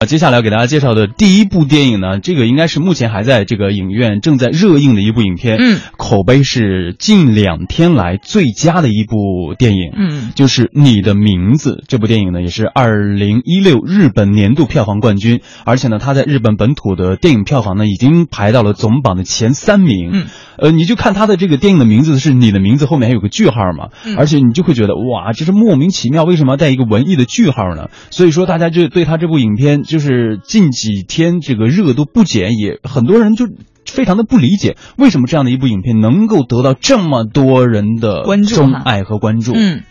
啊，接下来要给大家介绍的第一部电影呢，这个应该是目前还在这个影院正在热映的一部影片，嗯，口碑是近两天来最佳的一部电影，嗯，就是《你的名字》这部电影呢，也是二零一六日本年度票房冠军，而且呢，它在日本本土的电影票房呢，已经排到了总榜的前三名，嗯，呃，你就看它的这个电影的名字是你的名字后面还有个句号嘛，嗯而且你就会觉得哇，这是莫名其妙，为什么要带一个文艺的句号呢？所以说，大家就对他这部影片，就是近几天这个热度不减，也很多人就非常的不理解，为什么这样的一部影片能够得到这么多人的关注爱和关注？嗯。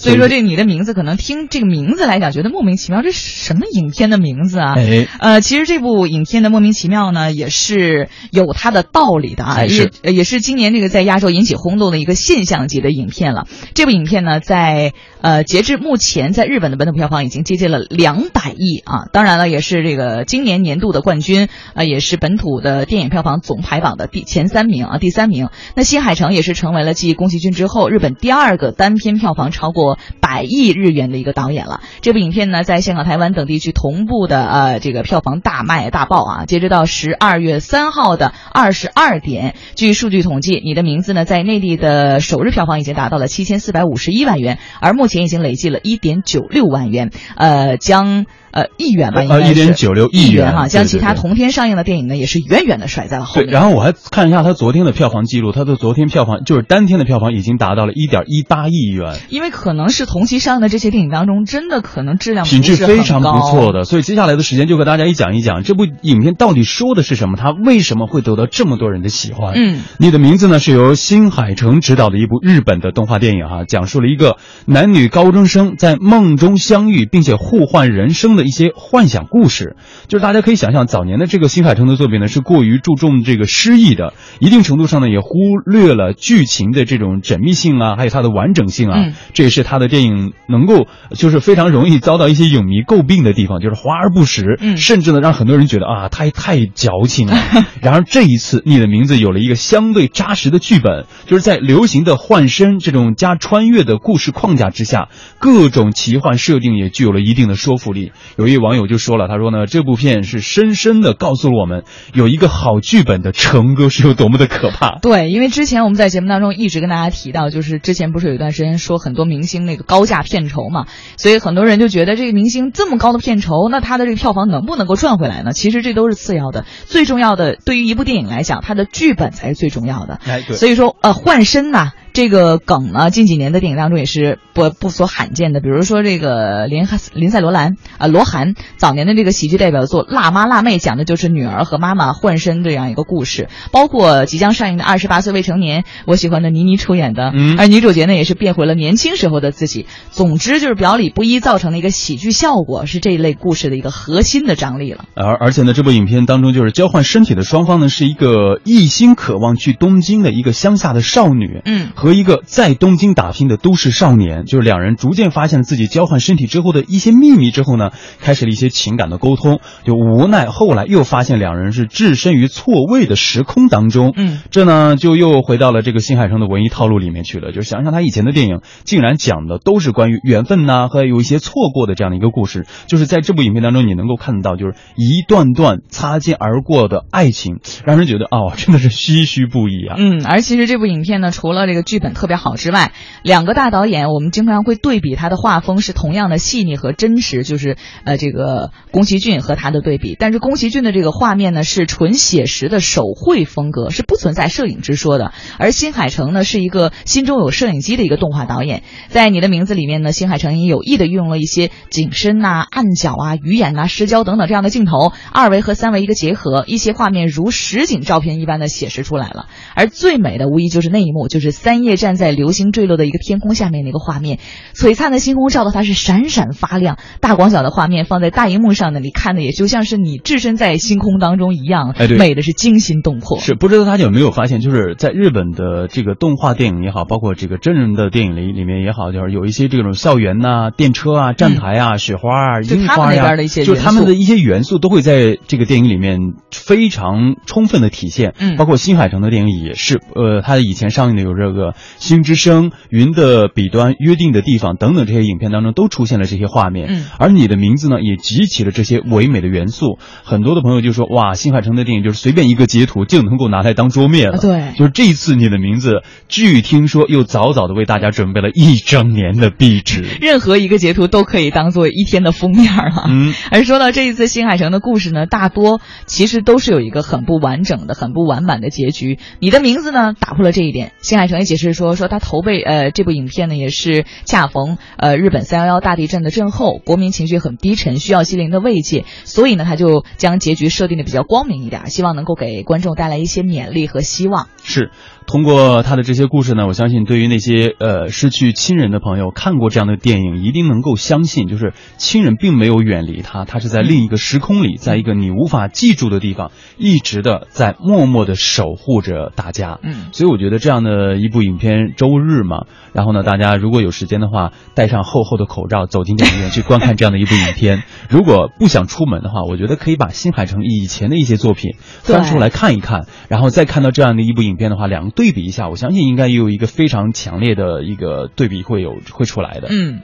所以说，这你的名字可能听这个名字来讲，觉得莫名其妙，这是什么影片的名字啊？哎，呃，其实这部影片的莫名其妙呢，也是有它的道理的啊，也呃也是今年这个在亚洲引起轰动的一个现象级的影片了。这部影片呢，在呃截至目前，在日本的本土票房已经接近了两百亿啊，当然了，也是这个今年年度的冠军，呃，也是本土的电影票房总排榜的第前三名啊，第三名。那新海诚也是成为了继宫崎骏之后，日本第二个单片票房超过百亿日元的一个导演了。这部影片呢，在香港、台湾等地区同步的呃这个票房大卖大爆啊！截止到十二月三号的二十二点，据数据统计，《你的名字》呢在内地的首日票房已经达到了七千四百五十一万元，而目前已经累计了一点九六万元，呃，将呃亿元吧，应呃该是1.96亿元元哈，对将其他同天上映的电影呢也是远远的甩在了后对，面。然后我还看一下他昨天的票房记录，他的昨天票房就是单天的票房已经达到了一点一八亿元。因为可能是同期上映的这些电影当中，真的可能质量品质非常不错的，所以接下来的时间就和大家一讲一讲这部影片到底说的是什么，它为什么会得到这么多人的喜欢。嗯，你的名字呢是由新海诚执导的一部日本的动画电影哈、讲述了一个男女高中生在梦中相遇并且互换人生的一些幻想故事。就是大家可以想象，早年的这个新海诚的作品呢是过于注重这个诗意的，一定程度上呢也忽略了剧情的这种缜密性啊，还有它的完整性啊。嗯这也是他的电影能够就是非常容易遭到一些影迷诟病的地方，就是华而不实，嗯甚至呢让很多人觉得啊太太矫情了。然而这一次，你的名字有了一个相对扎实的剧本，就是在流行的换身这种加穿越的故事框架之下，各种奇幻设定也具有了一定的说服力。有一网友就说了，他说呢，这部片是深深的告诉了我们，有一个好剧本的成哥是有多么的可怕。对，因为之前我们在节目当中一直跟大家提到，就是之前不是有一段时间说很多明星那个高价片酬嘛，所以很多人就觉得这个明星这么高的片酬，那他的这个票房能不能够赚回来呢？其实这都是次要的，最重要的对于一部电影来讲，它的剧本才是最重要的。哎，对。所以说，呃，换身呐、这个梗呢，近几年的电影当中也是不不所罕见的。比如说这个林汉林赛罗兰啊、罗涵早年的这个喜剧代表作《辣妈辣妹》，讲的就是女儿和妈妈换身这样一个故事。包括即将上映的《二十八岁未成年》，我喜欢的倪妮出演的，嗯而女主角呢也是变回了年轻时候的自己。总之就是表里不一造成的一个喜剧效果，是这一类故事的一个核心的张力了。而而且呢，这部影片当中就是交换身体的双方呢，是一个一心渴望去东京的一个乡下的少女，嗯和一个在东京打拼的都市少年，就是两人逐渐发现了自己交换身体之后的一些秘密之后呢，开始了一些情感的沟通，就无奈后来又发现两人是置身于错位的时空当中，嗯，这呢就又回到了这个新海诚的文艺套路里面去了，就是想想他以前的电影竟然讲的都是关于缘分呐、和有一些错过的这样的一个故事，就是在这部影片当中你能够看到，就是一段段擦肩而过的爱情，让人觉得哦，真的是唏嘘不已啊。嗯，而其实这部影片呢，除了这个剧本特别好之外，两个大导演我们经常会对比他的画风是同样的细腻和真实，就是呃这个宫崎骏和他的对比。但是宫崎骏的这个画面呢是纯写实的手绘风格，是不存在摄影之说的。而新海诚呢是一个心中有摄影机的一个动画导演，在你的名字里面呢，新海诚也有意的运用了一些景深呐、暗角啊、鱼眼呐、失焦等等这样的镜头，二维和三维一个结合，一些画面如实景照片一般的写实出来了。而最美的无疑就是那一幕，就是三叶站在流星坠落的一个天空下面那个画面，璀璨的星空照的它是闪闪发亮。大广角的画面放在大荧幕上呢，你看的也就像是你置身在星空当中一样，哎对美的是惊心动魄。是不知道大家有没有发现，就是在日本的这个动画电影也好，包括这个真人的电影里里面也好，就是有一些这种校园呐、电车啊、站台啊、雪花啊、樱花呀、边的一些就他们的一些元素都会在这个电影里面非常充分的体现。嗯包括新海诚的电影也是，呃，他以前上映的有这个《星之声》《云的彼端》《约定的地方》等等这些影片当中都出现了这些画面。嗯，而你的名字呢，也集齐了这些唯美的元素。很多的朋友就说：“哇，新海诚的电影就是随便一个截图就能够拿来当桌面了。”对，就是这一次你的名字，据听说又早早的为大家准备了一整年的壁纸，任何一个截图都可以当做一天的封面了。嗯，而说到这一次新海诚的故事呢，大多其实都是有一个很不完整的、很不完满的结局。你的名字呢，打破了这一点。新海诚也解释说，说他投备呃这部影片呢，也是恰逢呃日本三幺幺大地震的震后，国民情绪很低沉，需要心灵的慰藉，所以呢，他就将结局设定的比较光明一点，希望能够给观众带来一些勉励和希望。是。通过他的这些故事呢，我相信对于那些呃失去亲人的朋友，看过这样的电影，一定能够相信，就是亲人并没有远离他，他是在另一个时空里，在一个你无法记住的地方，一直的在默默的守护着大家。嗯，所以我觉得这样的一部影片，周日嘛，然后呢，大家如果有时间的话，戴上厚厚的口罩，走进电影院去观看这样的一部影片。如果不想出门的话，我觉得可以把新海诚以前的一些作品翻出来看一看，然后再看到这样的一部影片的话，两个。对比一下，我相信应该也有一个非常强烈的一个对比会有会出来的。嗯。